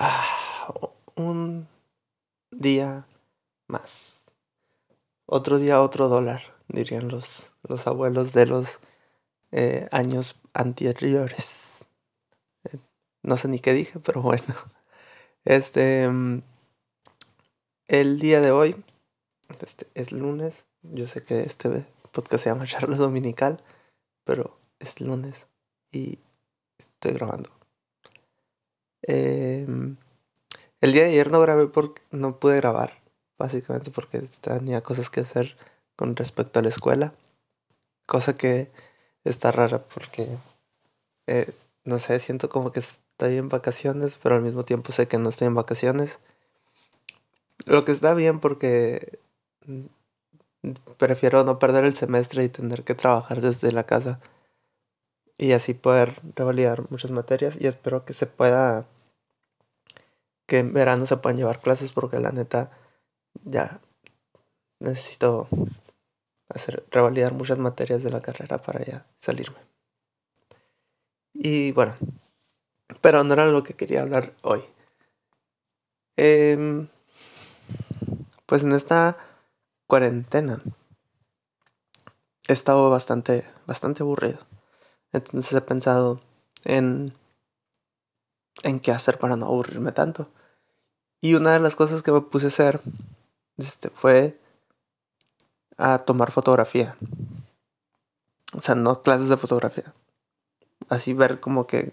Ah, un día más. Otro día, otro dólar, dirían los, los abuelos de los eh, años anteriores. No sé ni qué dije, pero bueno. Este. Mm, el día de hoy este, es lunes. Yo sé que este podcast se llama Charla Dominical, pero es lunes y estoy grabando. Em, el día de ayer no grabé porque no pude grabar, básicamente porque tenía cosas que hacer con respecto a la escuela. Cosa que está rara porque, eh, no sé, siento como que estoy en vacaciones, pero al mismo tiempo sé que no estoy en vacaciones. Lo que está bien porque mm, prefiero no perder el semestre y tener que trabajar desde la casa y así poder revalidar muchas materias y espero que se pueda que en verano se puedan llevar clases porque la neta ya necesito hacer revalidar muchas materias de la carrera para ya salirme. Y bueno, pero no era lo que quería hablar hoy. Em, pues en esta cuarentena he estado bastante, bastante aburrido. Entonces he pensado en, en qué hacer para no aburrirme tanto. Y una de las cosas que me puse a hacer este, fue a tomar fotografía. O sea, no clases de fotografía. Así ver como que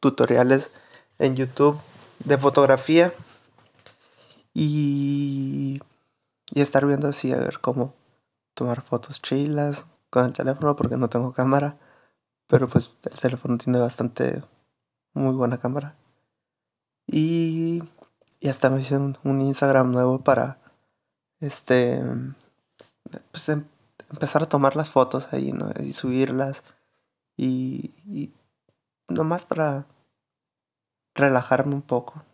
tutoriales en YouTube de fotografía. Y, y estar viendo así a ver cómo tomar fotos chilas con el teléfono porque no tengo cámara. Pero pues el teléfono tiene bastante muy buena cámara. Y y hasta me hice un, Instagram nuevo para este pues, em, empezar a tomar las fotos ahí, ¿no? Y subirlas. Y, y nomás para relajarme un poco,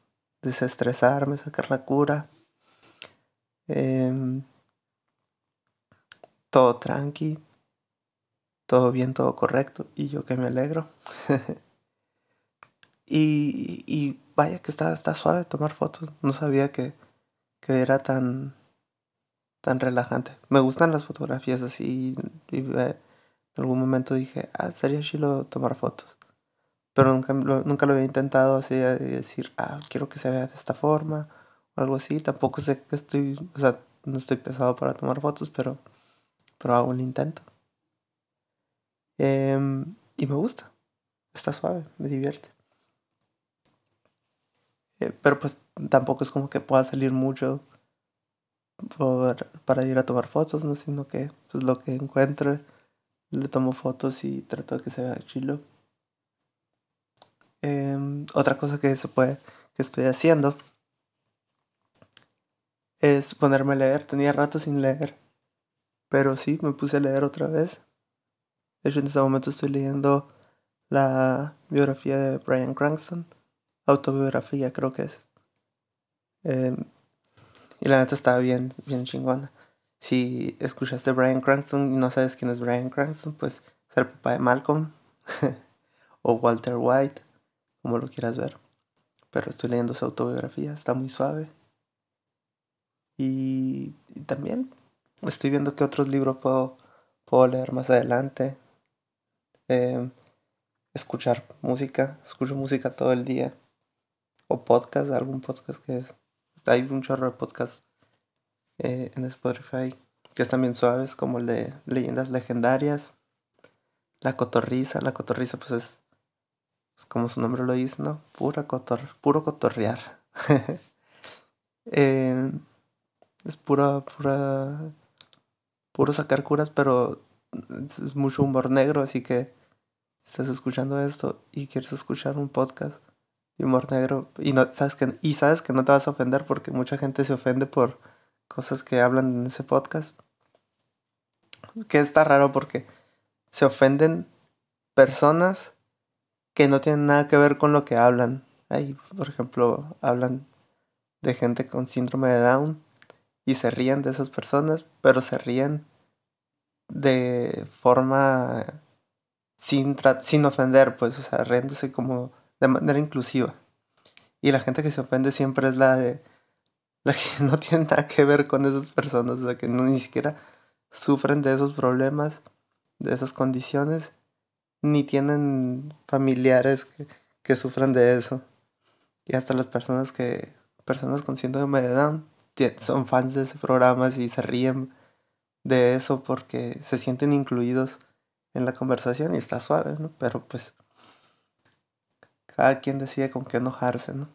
desestresarme, sacar la cura. Em, todo tranqui, todo bien, todo correcto. Y yo que me alegro. y, y vaya que está, está suave tomar fotos. No sabía que, que era tan, tan relajante. Me gustan las fotografías así. Y, en algún momento dije, ah, sería chilo tomar fotos. Pero nunca, lo, nunca lo había intentado así, de decir, ah, quiero que se vea de esta forma o algo así. Tampoco sé que estoy, o sea, no estoy pesado para tomar fotos, pero, pero hago un intento. Em, y me gusta. Está suave, me divierte. Pero pues tampoco es como que pueda salir mucho para ir a tomar fotos, ¿no? Sino que pues lo que encuentre le tomo fotos y trato de que se vea chilo. Em, otra cosa que se puede, que estoy haciendo es ponerme a leer. Tenía rato sin leer, pero sí, me puse a leer otra vez. De hecho, en este momento estoy leyendo la biografía de Brian Cranston autobiografía, creo que es. Em, y la neta estaba bien, bien chingona. Si escuchaste Brian Cranston y no sabes quién es Brian Cranston, pues es el papá de Malcolm o Walter White, como lo quieras ver. Pero estoy leyendo su autobiografía, está muy suave. Y, también estoy viendo qué otros libros puedo, puedo leer más adelante. Em, escuchar música, escucho música todo el día o podcast, algún podcast que es. Hay un chorro de podcast eh, en Spotify que están bien suaves, como el de Leyendas Legendarias, La Cotorriza. La Cotorriza, pues es, como su nombre lo dice, ¿no? Pura cotor, puro cotorrear. Eh, es pura, pura, puro sacar curas, pero es mucho humor negro, así que estás escuchando esto y quieres escuchar un podcast humor negro y no sabes que y sabes que no te vas a ofender porque mucha gente se ofende por cosas que hablan en ese podcast. Que está raro porque se ofenden personas que no tienen nada que ver con lo que hablan. Ahí por ejemplo hablan de gente con síndrome de Down y se ríen de esas personas pero se ríen de forma sin sin ofender pues o sea riéndose como de manera inclusiva. Y la gente que se ofende siempre es la de la que no tiene nada que ver con esas personas, o sea, que no, ni siquiera sufren de esos problemas, de esas condiciones, ni tienen familiares que, que sufran de eso. Y hasta las personas que, personas con síndrome de Down, son fans de ese programa y se ríen de eso porque se sienten incluidos en la conversación y está suave, ¿no? Pero pues cada quien decide con qué enojarse, ¿no?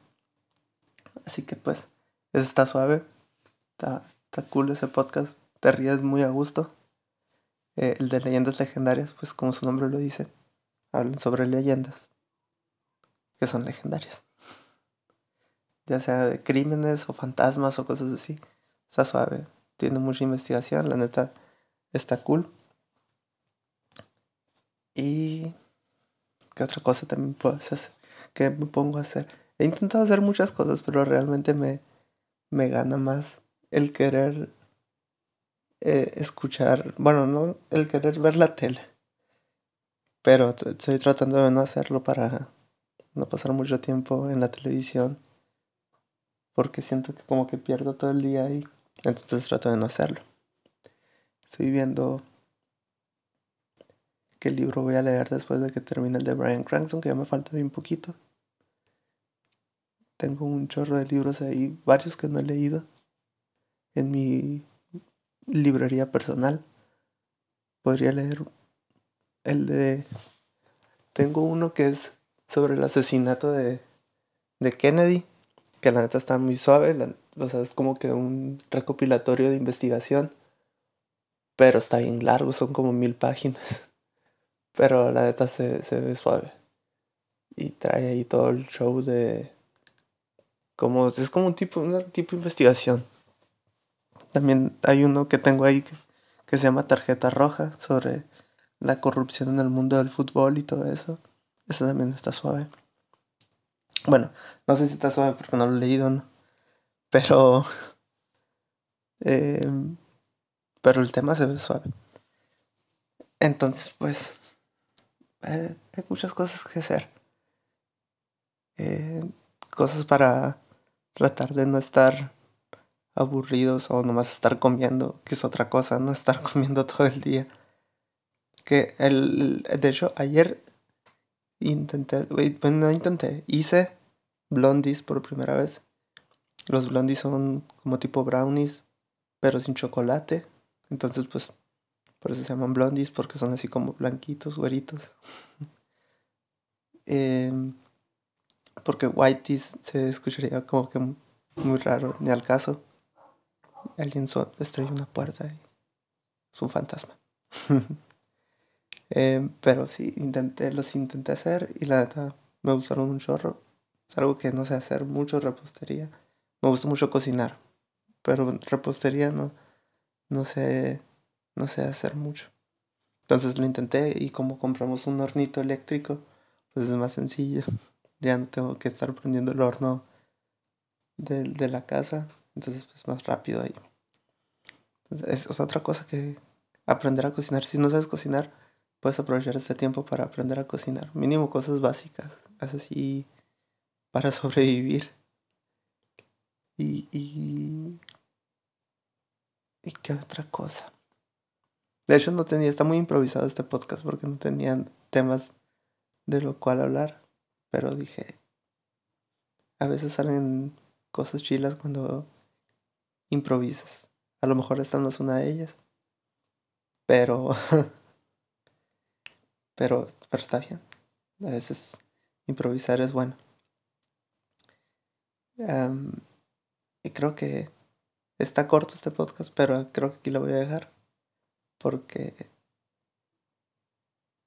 Así que pues, eso está suave, está, está cool ese podcast, te ríes muy a gusto. Eh, el de leyendas legendarias, pues como su nombre lo dice, hablan sobre leyendas que son legendarias. Ya sea de crímenes o fantasmas o cosas así. Está suave, tiene mucha investigación, la neta está cool. Y... ¿Qué otra cosa también puedo hacer? ¿Qué me pongo a hacer? He intentado hacer muchas cosas, pero realmente me, me gana más el querer eh, escuchar, bueno, no el querer ver la tele. Pero estoy tratando de no hacerlo para no pasar mucho tiempo en la televisión. Porque siento que como que pierdo todo el día ahí. Entonces trato de no hacerlo. Estoy viendo qué libro voy a leer después de que termine el de Brian Cranston, que ya me falta bien poquito. Tengo un chorro de libros ahí, varios que no he leído en mi librería personal. Podría leer el de... Tengo uno que es sobre el asesinato de, de Kennedy, que la neta está muy suave, o sea, es como que un recopilatorio de investigación, pero está bien largo, son como mil páginas, pero la neta se, se ve suave. Y trae ahí todo el show de... Como, es como un tipo, un tipo de investigación. También hay uno que tengo ahí que, se llama Tarjeta Roja sobre la corrupción en el mundo del fútbol y todo eso. Ese también está suave. Bueno, no sé si está suave porque no lo he leído, ¿no? Pero. Eh, pero el tema se ve suave. Entonces, pues. Eh, hay muchas cosas que hacer. Eh, cosas para tratar de no estar aburridos o nomás estar comiendo, que es otra cosa, no estar comiendo todo el día. Que el, de hecho, ayer intenté, bueno, no intenté, hice blondies por primera vez. Los blondies son como tipo brownies, pero sin chocolate. Entonces, pues, por eso se llaman blondies, porque son así como blanquitos, güeritos. Em, porque whiteys se escucharía como que muy raro, ni al caso. Alguien so estrella una puerta y es un fantasma. Em, pero sí, intenté, los intenté hacer y la neta me gustaron un chorro. Es algo que no sé hacer mucho, repostería. Me gusta mucho cocinar, pero repostería no, no sé, no sé hacer mucho. Entonces lo intenté y como compramos un hornito eléctrico, pues es más sencillo. Ya no tengo que estar prendiendo el horno de, de la casa, entonces pues más rápido ahí. Es, es otra cosa que aprender a cocinar. Si no sabes cocinar, puedes aprovechar este tiempo para aprender a cocinar. Mínimo cosas básicas, así para sobrevivir. Y, y, y qué otra cosa. De hecho no tenía, está muy improvisado este podcast porque no tenían temas de lo cual hablar. Pero dije, a veces salen cosas chilas cuando improvisas. A lo mejor esta no es una de ellas. Pero Pero, pero está bien. A veces improvisar es bueno. y creo que está corto este podcast, pero creo que aquí lo voy a dejar. Porque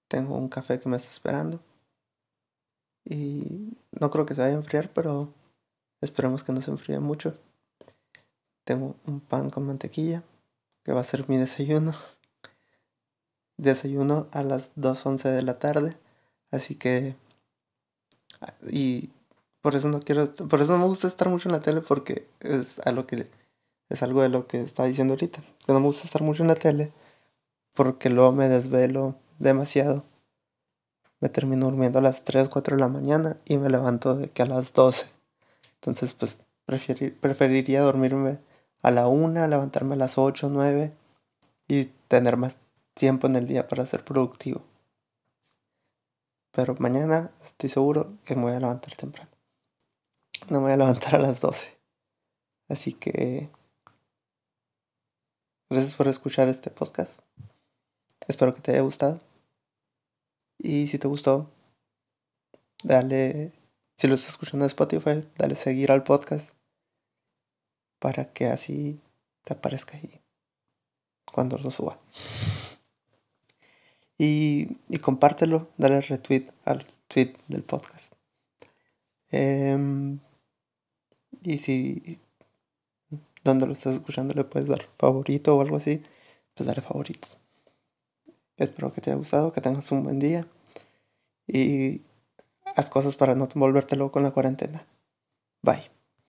tengo un café que me está esperando. Y no creo que se vaya a enfriar, pero esperemos que no se enfríe mucho. Tengo un pan con mantequilla, que va a ser mi desayuno desayuno a las 2.11 de la tarde. Así que... Y por eso no quiero... Por eso no me gusta estar mucho en la tele porque es, a lo que, es algo de lo que está diciendo ahorita. Que no me gusta estar mucho en la tele porque luego me desvelo demasiado. Me termino durmiendo a las 3, 4 de la mañana y me levanto de que a las 12. Entonces, pues preferiría dormirme a la una, levantarme a las 8 o 9 y tener más tiempo en el día para ser productivo. Pero mañana estoy seguro que me voy a levantar temprano. No me voy a levantar a las 12. Así que... Gracias por escuchar este podcast. Espero que te haya gustado. Y si te gustó, dale, si lo estás escuchando en Spotify, dale seguir al podcast para que así te aparezca ahí cuando lo suba. Y, y compártelo, dale retweet al tweet del podcast. Em, y si donde lo estás escuchando le puedes dar favorito o algo así, pues dale favoritos. Espero que te haya gustado, que tengas un buen día y haz cosas para no volverte loco en la cuarentena. Bye.